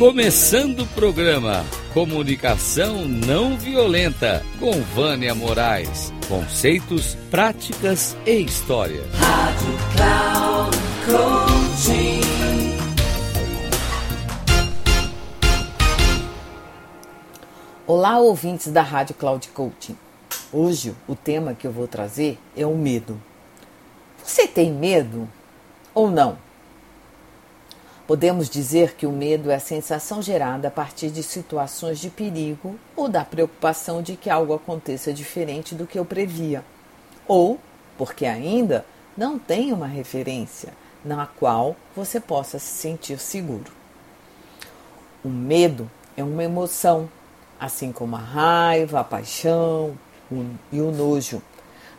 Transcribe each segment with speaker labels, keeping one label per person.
Speaker 1: Começando o programa Comunicação Não Violenta com Vânia Moraes. Conceitos, práticas e história. Rádio Cloud Coaching.
Speaker 2: Olá, ouvintes da Rádio Cloud Coaching. Hoje o tema que eu vou trazer é o medo. Você tem medo ou não? Podemos dizer que o medo é a sensação gerada a partir de situações de perigo ou da preocupação de que algo aconteça diferente do que eu previa, ou porque ainda não tem uma referência na qual você possa se sentir seguro. O medo é uma emoção, assim como a raiva, a paixão e o nojo,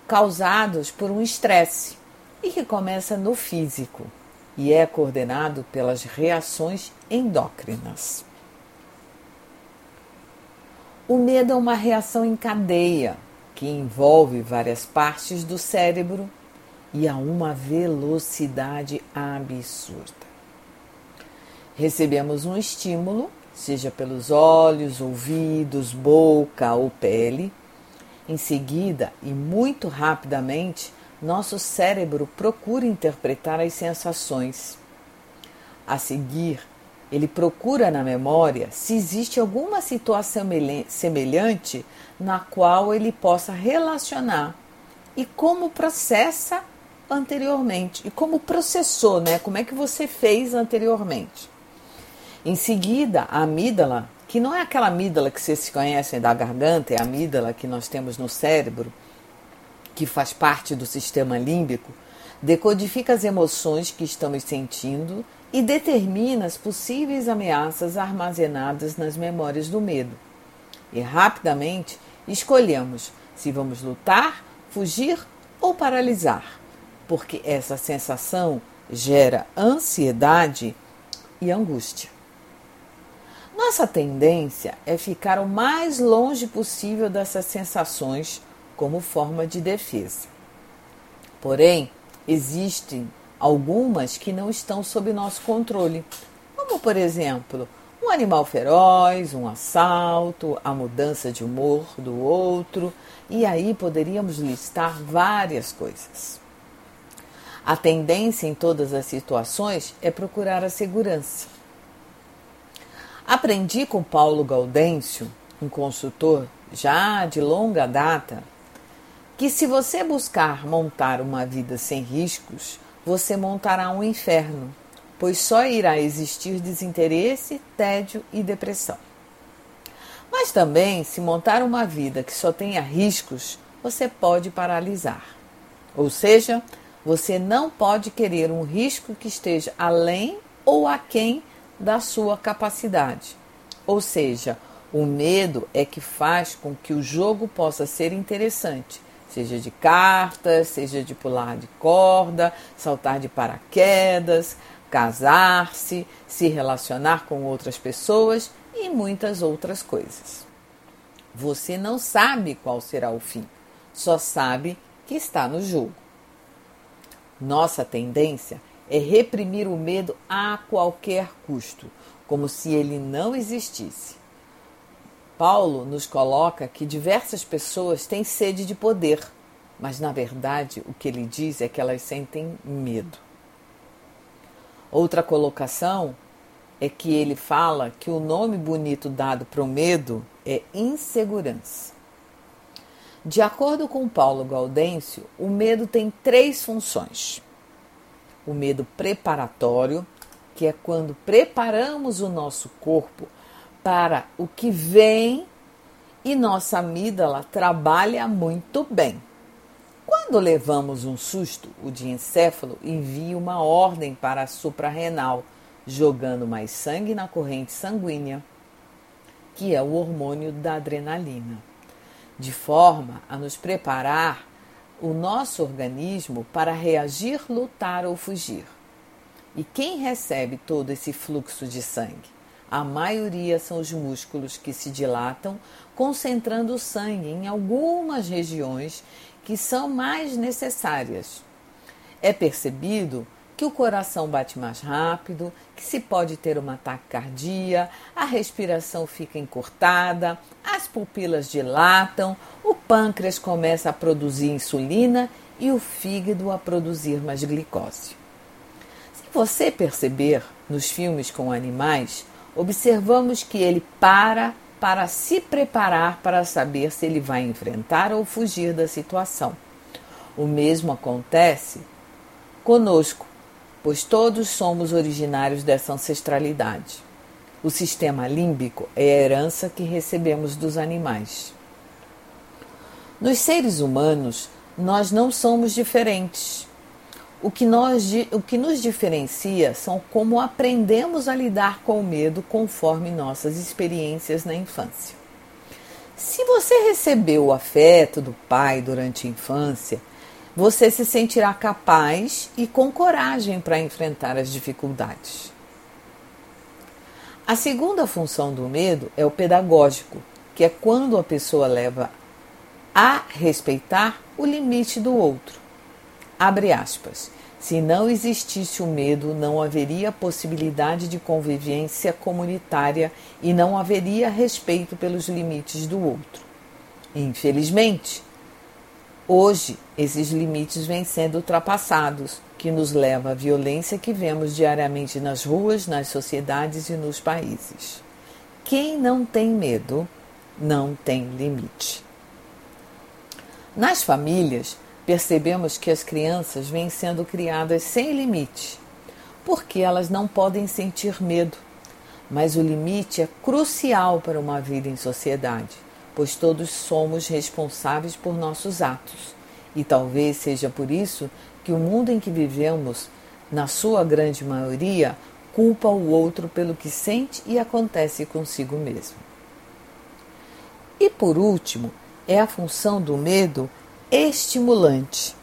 Speaker 2: causados por um estresse e que começa no físico e é coordenado pelas reações endócrinas. O medo é uma reação em cadeia que envolve várias partes do cérebro e a uma velocidade absurda. Recebemos um estímulo, seja pelos olhos, ouvidos, boca ou pele. Em seguida, e muito rapidamente, nosso cérebro procura interpretar as sensações. A seguir, ele procura na memória se existe alguma situação semelhante na qual ele possa relacionar e como processa anteriormente e como processou, né? Como é que você fez anteriormente? Em seguida, a amígdala, que não é aquela amígdala que vocês conhecem da garganta, é a amígdala que nós temos no cérebro, que faz parte do sistema límbico, decodifica as emoções que estamos sentindo e determina as possíveis ameaças armazenadas nas memórias do medo. E rapidamente escolhemos se vamos lutar, fugir ou paralisar, porque essa sensação gera ansiedade e angústia. Nossa tendência é ficar o mais longe possível dessas sensações como forma de defesa. Porém, existem algumas que não estão sob nosso controle, como por exemplo, um animal feroz, um assalto, a mudança de humor do outro, e aí poderíamos listar várias coisas. A tendência em todas as situações é procurar a segurança. Aprendi com Paulo Gaudêncio, um consultor já de longa data, que se você buscar montar uma vida sem riscos, você montará um inferno, pois só irá existir desinteresse, tédio e depressão. Mas também, se montar uma vida que só tenha riscos, você pode paralisar. Ou seja, você não pode querer um risco que esteja além ou aquém da sua capacidade. Ou seja, o medo é que faz com que o jogo possa ser interessante seja de cartas, seja de pular de corda, saltar de paraquedas, casar-se, se relacionar com outras pessoas e muitas outras coisas. Você não sabe qual será o fim, só sabe que está no jogo. Nossa tendência é reprimir o medo a qualquer custo, como se ele não existisse. Paulo nos coloca que diversas pessoas têm sede de poder, mas na verdade o que ele diz é que elas sentem medo. Outra colocação é que ele fala que o nome bonito dado para o medo é insegurança. De acordo com Paulo Gaudêncio, o medo tem três funções: o medo preparatório, que é quando preparamos o nosso corpo para o que vem e nossa amígdala trabalha muito bem. Quando levamos um susto, o diencéfalo envia uma ordem para a suprarrenal, jogando mais sangue na corrente sanguínea, que é o hormônio da adrenalina, de forma a nos preparar o nosso organismo para reagir, lutar ou fugir. E quem recebe todo esse fluxo de sangue? A maioria são os músculos que se dilatam, concentrando o sangue em algumas regiões que são mais necessárias. É percebido que o coração bate mais rápido, que se pode ter uma taquicardia, a respiração fica encurtada, as pupilas dilatam, o pâncreas começa a produzir insulina e o fígado a produzir mais glicose. Se você perceber nos filmes com animais, observamos que ele para para se preparar para saber se ele vai enfrentar ou fugir da situação. O mesmo acontece conosco, pois todos somos originários dessa ancestralidade. O sistema límbico é a herança que recebemos dos animais. Nos seres humanos, nós não somos diferentes. O que, nós, o que nos diferencia são como aprendemos a lidar com o medo conforme nossas experiências na infância. Se você recebeu o afeto do pai durante a infância, você se sentirá capaz e com coragem para enfrentar as dificuldades. A segunda função do medo é o pedagógico, que é quando a pessoa leva a respeitar o limite do outro. Abre aspas. Se não existisse o medo, não haveria possibilidade de convivência comunitária e não haveria respeito pelos limites do outro. Infelizmente, hoje esses limites vêm sendo ultrapassados, que nos leva à violência que vemos diariamente nas ruas, nas sociedades e nos países. Quem não tem medo não tem limite. Nas famílias, percebemos que as crianças vêm sendo criadas sem limite, porque elas não podem sentir medo. Mas o limite é crucial para uma vida em sociedade, pois todos somos responsáveis por nossos atos. E talvez seja por isso que o mundo em que vivemos, na sua grande maioria, culpa o outro pelo que sente e acontece consigo mesmo. E por último, é a função do medo estimulante,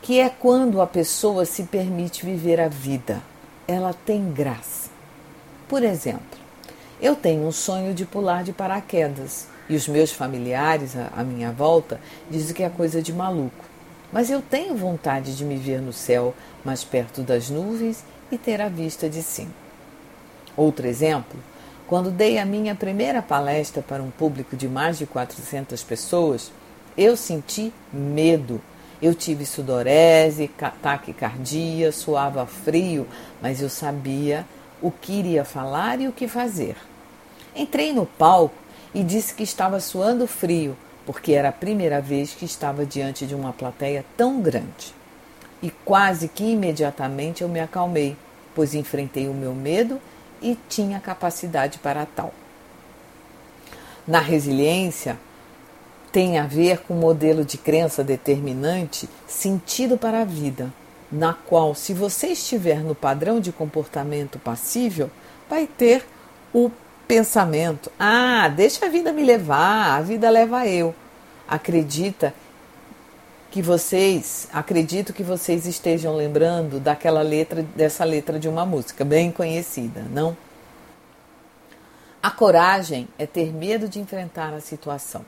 Speaker 2: que é quando a pessoa se permite viver a vida. Ela tem graça. Por exemplo, eu tenho um sonho de pular de paraquedas e os meus familiares à minha volta dizem que é coisa de maluco. Mas eu tenho vontade de me ver no céu, mais perto das nuvens e ter a vista de cima. Outro exemplo, quando dei a minha primeira palestra para um público de mais de 400 pessoas, eu senti medo. Eu tive sudorese, taquicardia, suava frio, mas eu sabia o que iria falar e o que fazer. Entrei no palco e disse que estava suando frio, porque era a primeira vez que estava diante de uma plateia tão grande. E quase que imediatamente eu me acalmei, pois enfrentei o meu medo e tinha capacidade para tal. Na resiliência, tem a ver com o modelo de crença determinante sentido para a vida, na qual, se você estiver no padrão de comportamento passível, vai ter o pensamento: ah, deixa a vida me levar, a vida leva eu. Acredita que vocês, acredito que vocês estejam lembrando daquela letra, dessa letra de uma música bem conhecida, não? A coragem é ter medo de enfrentar a situação.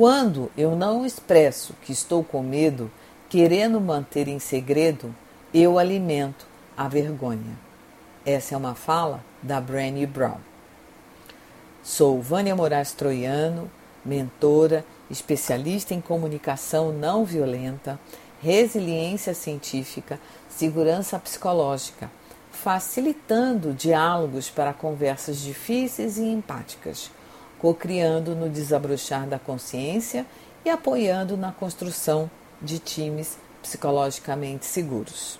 Speaker 2: Quando eu não expresso que estou com medo, querendo manter em segredo, eu alimento a vergonha. Essa é uma fala da Brené Brown. Sou Vânia Moraes Troiano, mentora, especialista em comunicação não violenta, resiliência científica, segurança psicológica, facilitando diálogos para conversas difíceis e empáticas co-criando no desabrochar da consciência e apoiando na construção de times psicologicamente seguros.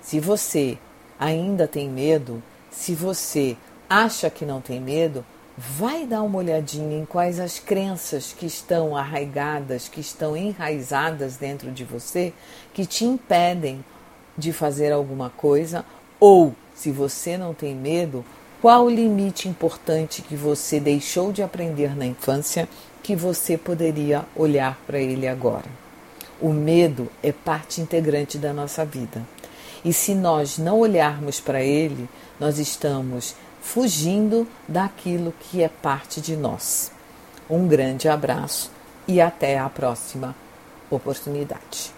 Speaker 2: Se você ainda tem medo, se você acha que não tem medo, vai dar uma olhadinha em quais as crenças que estão arraigadas, que estão enraizadas dentro de você, que te impedem de fazer alguma coisa, ou se você não tem medo, qual o limite importante que você deixou de aprender na infância que você poderia olhar para ele agora? O medo é parte integrante da nossa vida. E se nós não olharmos para ele, nós estamos fugindo daquilo que é parte de nós. Um grande abraço e até a próxima oportunidade.